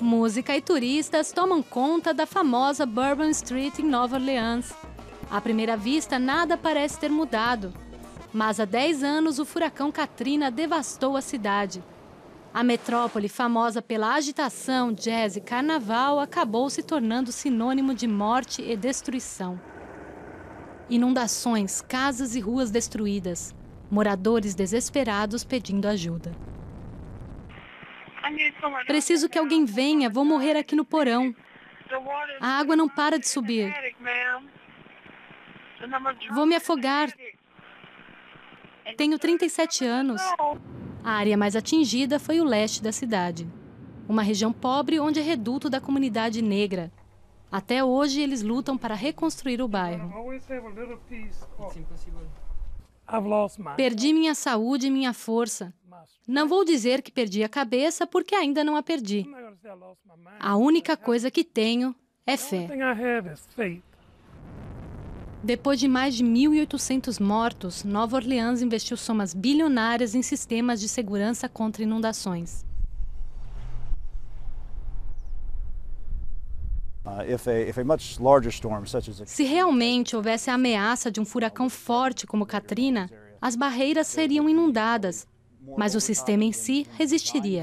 Música e turistas tomam conta da famosa Bourbon Street em Nova Orleans. À primeira vista, nada parece ter mudado. Mas há 10 anos, o furacão Katrina devastou a cidade. A metrópole, famosa pela agitação, jazz e carnaval, acabou se tornando sinônimo de morte e destruição. Inundações, casas e ruas destruídas. Moradores desesperados pedindo ajuda. Preciso que alguém venha, vou morrer aqui no porão. A água não para de subir. Vou me afogar. Tenho 37 anos. A área mais atingida foi o leste da cidade. Uma região pobre onde é reduto da comunidade negra. Até hoje, eles lutam para reconstruir o bairro. Perdi minha saúde e minha força. Não vou dizer que perdi a cabeça, porque ainda não a perdi. A única coisa que tenho é fé. Depois de mais de 1.800 mortos, Nova Orleans investiu somas bilionárias em sistemas de segurança contra inundações. Se realmente houvesse a ameaça de um furacão forte como Katrina, as barreiras seriam inundadas, mas o sistema em si resistiria.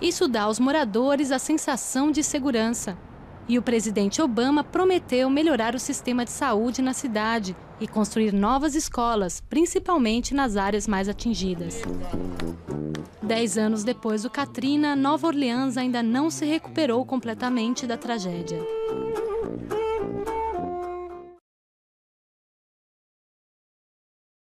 Isso dá aos moradores a sensação de segurança. E o presidente Obama prometeu melhorar o sistema de saúde na cidade e construir novas escolas, principalmente nas áreas mais atingidas. Dez anos depois do Katrina, Nova Orleans ainda não se recuperou completamente da tragédia.